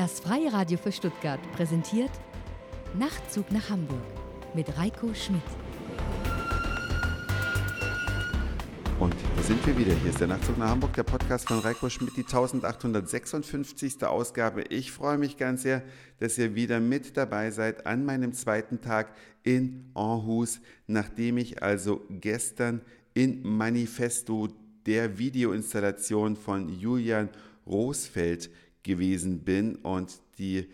Das Freie Radio für Stuttgart präsentiert Nachtzug nach Hamburg mit Reiko Schmidt. Und da sind wir wieder. Hier ist der Nachtzug nach Hamburg, der Podcast von Reiko Schmidt, die 1856. Ausgabe. Ich freue mich ganz sehr, dass ihr wieder mit dabei seid an meinem zweiten Tag in Aarhus, nachdem ich also gestern in Manifesto der Videoinstallation von Julian Rosfeld gewesen bin und die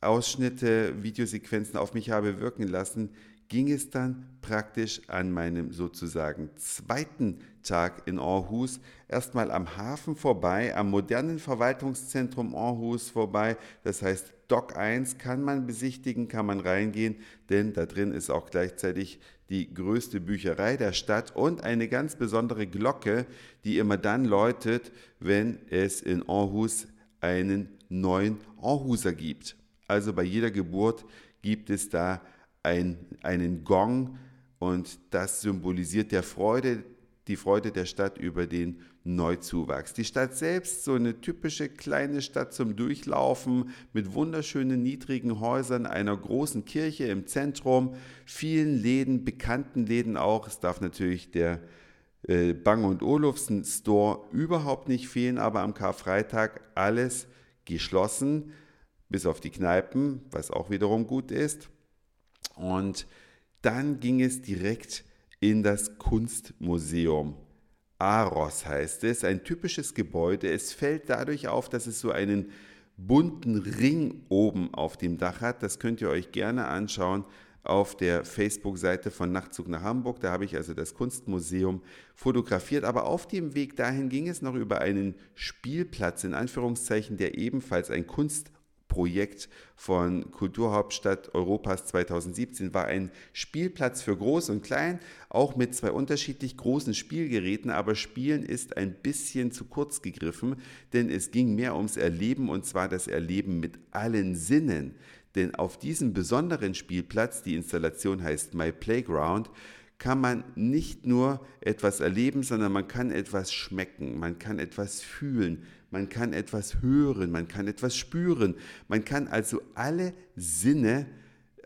Ausschnitte, Videosequenzen auf mich habe wirken lassen, ging es dann praktisch an meinem sozusagen zweiten Tag in Aarhus erstmal am Hafen vorbei, am modernen Verwaltungszentrum Aarhus vorbei. Das heißt, Dock 1 kann man besichtigen, kann man reingehen, denn da drin ist auch gleichzeitig die größte Bücherei der Stadt und eine ganz besondere Glocke, die immer dann läutet, wenn es in Aarhus einen neuen Aarhuser gibt. Also bei jeder Geburt gibt es da ein, einen Gong und das symbolisiert der Freude, die Freude der Stadt über den Neuzuwachs. Die Stadt selbst, so eine typische kleine Stadt zum Durchlaufen mit wunderschönen niedrigen Häusern, einer großen Kirche im Zentrum, vielen Läden, bekannten Läden auch. Es darf natürlich der äh, Bang und Olufsen Store überhaupt nicht fehlen, aber am Karfreitag alles geschlossen, bis auf die Kneipen, was auch wiederum gut ist. Und dann ging es direkt in das Kunstmuseum. Aros heißt es, ein typisches Gebäude. Es fällt dadurch auf, dass es so einen bunten Ring oben auf dem Dach hat. Das könnt ihr euch gerne anschauen auf der Facebook-Seite von Nachtzug nach Hamburg. Da habe ich also das Kunstmuseum fotografiert. Aber auf dem Weg dahin ging es noch über einen Spielplatz, in Anführungszeichen, der ebenfalls ein Kunst Projekt von Kulturhauptstadt Europas 2017 war ein Spielplatz für Groß und Klein, auch mit zwei unterschiedlich großen Spielgeräten, aber Spielen ist ein bisschen zu kurz gegriffen, denn es ging mehr ums Erleben und zwar das Erleben mit allen Sinnen. Denn auf diesem besonderen Spielplatz, die Installation heißt My Playground, kann man nicht nur etwas erleben, sondern man kann etwas schmecken, man kann etwas fühlen, man kann etwas hören, man kann etwas spüren. Man kann also alle Sinne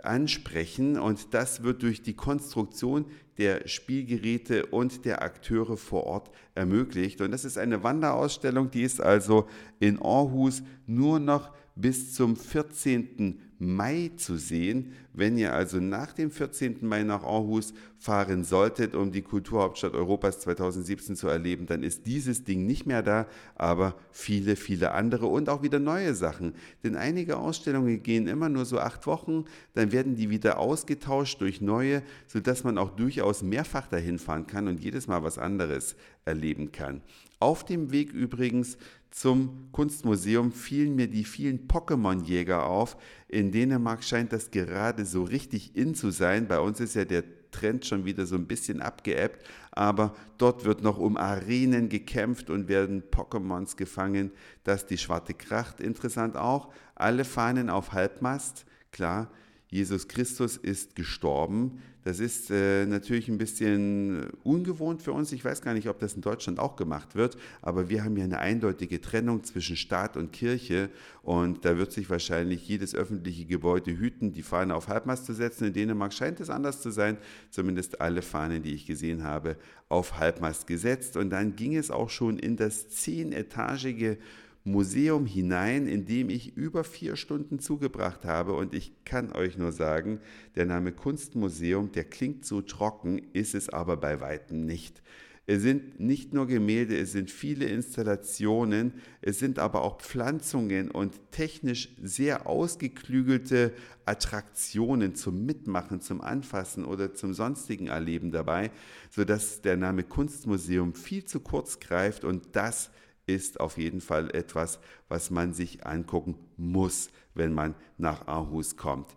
ansprechen und das wird durch die Konstruktion der Spielgeräte und der Akteure vor Ort ermöglicht. Und das ist eine Wanderausstellung, die ist also in Aarhus nur noch bis zum 14. Mai zu sehen. Wenn ihr also nach dem 14. Mai nach Aarhus fahren solltet, um die Kulturhauptstadt Europas 2017 zu erleben, dann ist dieses Ding nicht mehr da, aber viele, viele andere und auch wieder neue Sachen. Denn einige Ausstellungen gehen immer nur so acht Wochen, dann werden die wieder ausgetauscht durch neue, sodass man auch durchaus mehrfach dahin fahren kann und jedes Mal was anderes erleben kann. Auf dem Weg übrigens zum Kunstmuseum fielen mir die vielen Pokémon-Jäger auf. In Dänemark scheint das gerade so richtig in zu sein. Bei uns ist ja der Trend schon wieder so ein bisschen abgeebbt, aber dort wird noch um Arenen gekämpft und werden Pokémons gefangen. Das ist die Schwarte Kracht interessant auch. Alle Fahnen auf Halbmast, klar. Jesus Christus ist gestorben. Das ist äh, natürlich ein bisschen ungewohnt für uns. Ich weiß gar nicht, ob das in Deutschland auch gemacht wird, aber wir haben ja eine eindeutige Trennung zwischen Staat und Kirche und da wird sich wahrscheinlich jedes öffentliche Gebäude hüten, die Fahne auf Halbmast zu setzen. In Dänemark scheint es anders zu sein, zumindest alle Fahnen, die ich gesehen habe, auf Halbmast gesetzt. Und dann ging es auch schon in das zehnetagige Museum hinein, in dem ich über vier Stunden zugebracht habe. Und ich kann euch nur sagen, der Name Kunstmuseum, der klingt so trocken, ist es aber bei weitem nicht. Es sind nicht nur Gemälde, es sind viele Installationen, es sind aber auch Pflanzungen und technisch sehr ausgeklügelte Attraktionen zum Mitmachen, zum Anfassen oder zum sonstigen Erleben dabei, sodass der Name Kunstmuseum viel zu kurz greift und das ist auf jeden Fall etwas, was man sich angucken muss, wenn man nach Aarhus kommt.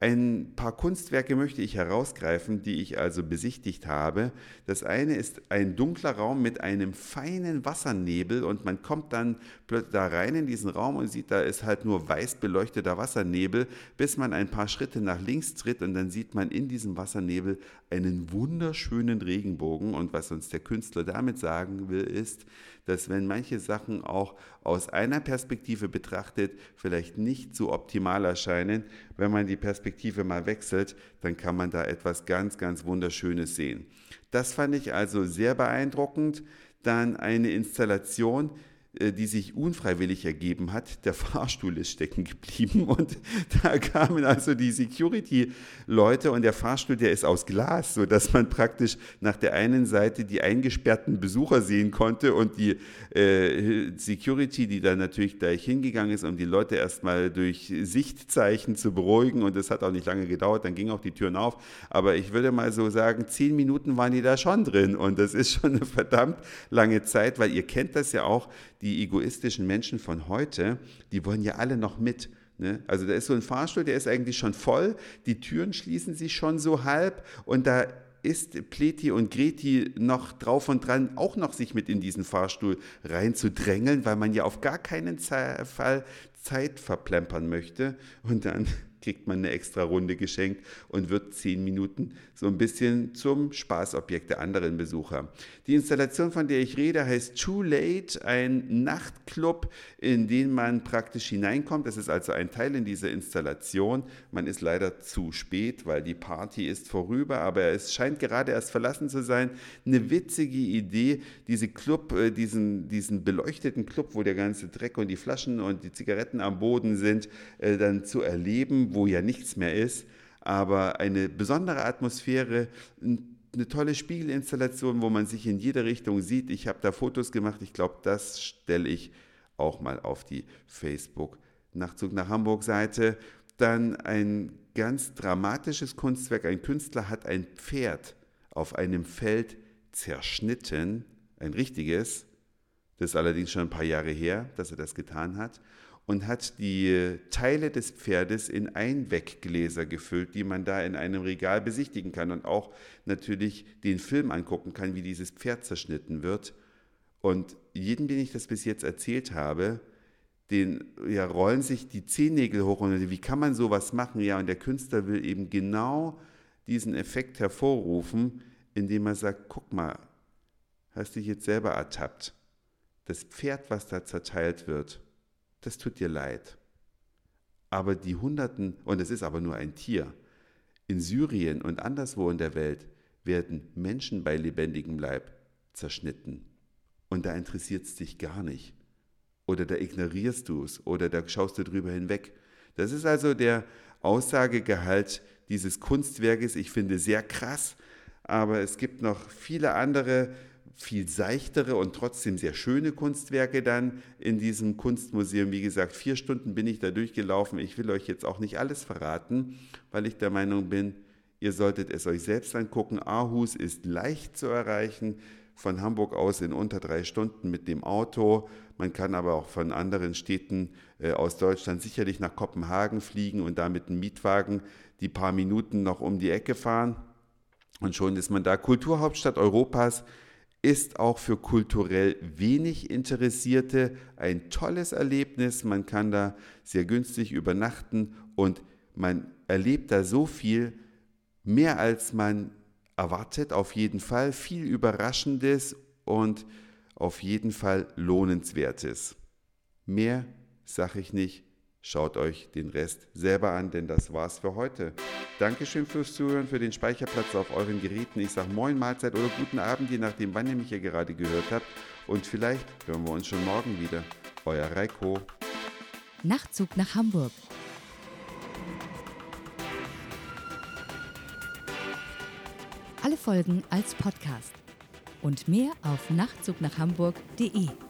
Ein paar Kunstwerke möchte ich herausgreifen, die ich also besichtigt habe. Das eine ist ein dunkler Raum mit einem feinen Wassernebel und man kommt dann da rein in diesen Raum und sieht, da ist halt nur weiß beleuchteter Wassernebel, bis man ein paar Schritte nach links tritt und dann sieht man in diesem Wassernebel einen wunderschönen Regenbogen und was uns der Künstler damit sagen will, ist, dass wenn manche Sachen auch aus einer Perspektive betrachtet vielleicht nicht so optimal erscheinen, wenn man die Perspektive mal wechselt, dann kann man da etwas ganz, ganz Wunderschönes sehen. Das fand ich also sehr beeindruckend. Dann eine Installation, die sich unfreiwillig ergeben hat. Der Fahrstuhl ist stecken geblieben und da kamen also die Security-Leute und der Fahrstuhl, der ist aus Glas, sodass man praktisch nach der einen Seite die eingesperrten Besucher sehen konnte und die äh, Security, die dann natürlich gleich hingegangen ist, um die Leute erstmal durch Sichtzeichen zu beruhigen und das hat auch nicht lange gedauert, dann gingen auch die Türen auf. Aber ich würde mal so sagen, zehn Minuten waren die da schon drin und das ist schon eine verdammt lange Zeit, weil ihr kennt das ja auch, die egoistischen Menschen von heute, die wollen ja alle noch mit. Ne? Also da ist so ein Fahrstuhl, der ist eigentlich schon voll, die Türen schließen sich schon so halb und da ist Pleti und Greti noch drauf und dran, auch noch sich mit in diesen Fahrstuhl reinzudrängeln, weil man ja auf gar keinen Fall Zeit verplempern möchte. Und dann kriegt man eine extra Runde geschenkt und wird zehn Minuten so ein bisschen zum Spaßobjekt der anderen Besucher. Die Installation, von der ich rede, heißt Too Late, ein Nachtclub, in den man praktisch hineinkommt. Das ist also ein Teil in dieser Installation. Man ist leider zu spät, weil die Party ist vorüber, aber es scheint gerade erst verlassen zu sein. Eine witzige Idee, diese Club, äh, diesen, diesen beleuchteten Club, wo der ganze Dreck und die Flaschen und die Zigaretten am Boden sind, äh, dann zu erleben, wo ja nichts mehr ist, aber eine besondere Atmosphäre, eine tolle Spiegelinstallation, wo man sich in jede Richtung sieht. Ich habe da Fotos gemacht, ich glaube, das stelle ich auch mal auf die Facebook Nachtzug nach Hamburg Seite. Dann ein ganz dramatisches Kunstwerk. Ein Künstler hat ein Pferd auf einem Feld zerschnitten, ein richtiges. Das ist allerdings schon ein paar Jahre her, dass er das getan hat und hat die Teile des Pferdes in Einweggläser gefüllt, die man da in einem Regal besichtigen kann und auch natürlich den Film angucken kann, wie dieses Pferd zerschnitten wird. Und jedem, den ich das bis jetzt erzählt habe, den ja, rollen sich die Zehennägel hoch und wie kann man sowas machen? Ja, und der Künstler will eben genau diesen Effekt hervorrufen, indem er sagt, guck mal, hast dich jetzt selber ertappt. Das Pferd, was da zerteilt wird, das tut dir leid. Aber die Hunderten, und es ist aber nur ein Tier, in Syrien und anderswo in der Welt werden Menschen bei lebendigem Leib zerschnitten. Und da interessiert es dich gar nicht. Oder da ignorierst du es oder da schaust du drüber hinweg. Das ist also der Aussagegehalt dieses Kunstwerkes. Ich finde sehr krass, aber es gibt noch viele andere viel seichtere und trotzdem sehr schöne Kunstwerke dann in diesem Kunstmuseum. Wie gesagt, vier Stunden bin ich da durchgelaufen. Ich will euch jetzt auch nicht alles verraten, weil ich der Meinung bin, ihr solltet es euch selbst angucken. Aarhus ist leicht zu erreichen, von Hamburg aus in unter drei Stunden mit dem Auto. Man kann aber auch von anderen Städten äh, aus Deutschland sicherlich nach Kopenhagen fliegen und da mit einem Mietwagen die paar Minuten noch um die Ecke fahren. Und schon ist man da. Kulturhauptstadt Europas ist auch für kulturell wenig Interessierte ein tolles Erlebnis. Man kann da sehr günstig übernachten und man erlebt da so viel, mehr als man erwartet, auf jeden Fall, viel Überraschendes und auf jeden Fall Lohnenswertes. Mehr sage ich nicht. Schaut euch den Rest selber an, denn das war's für heute. Dankeschön fürs Zuhören, für den Speicherplatz auf euren Geräten. Ich sage Moin, Mahlzeit oder guten Abend, je nachdem, wann ihr mich hier gerade gehört habt. Und vielleicht hören wir uns schon morgen wieder. Euer Reiko. Nachtzug nach Hamburg. Alle Folgen als Podcast. Und mehr auf nachtzugnachhamburg.de.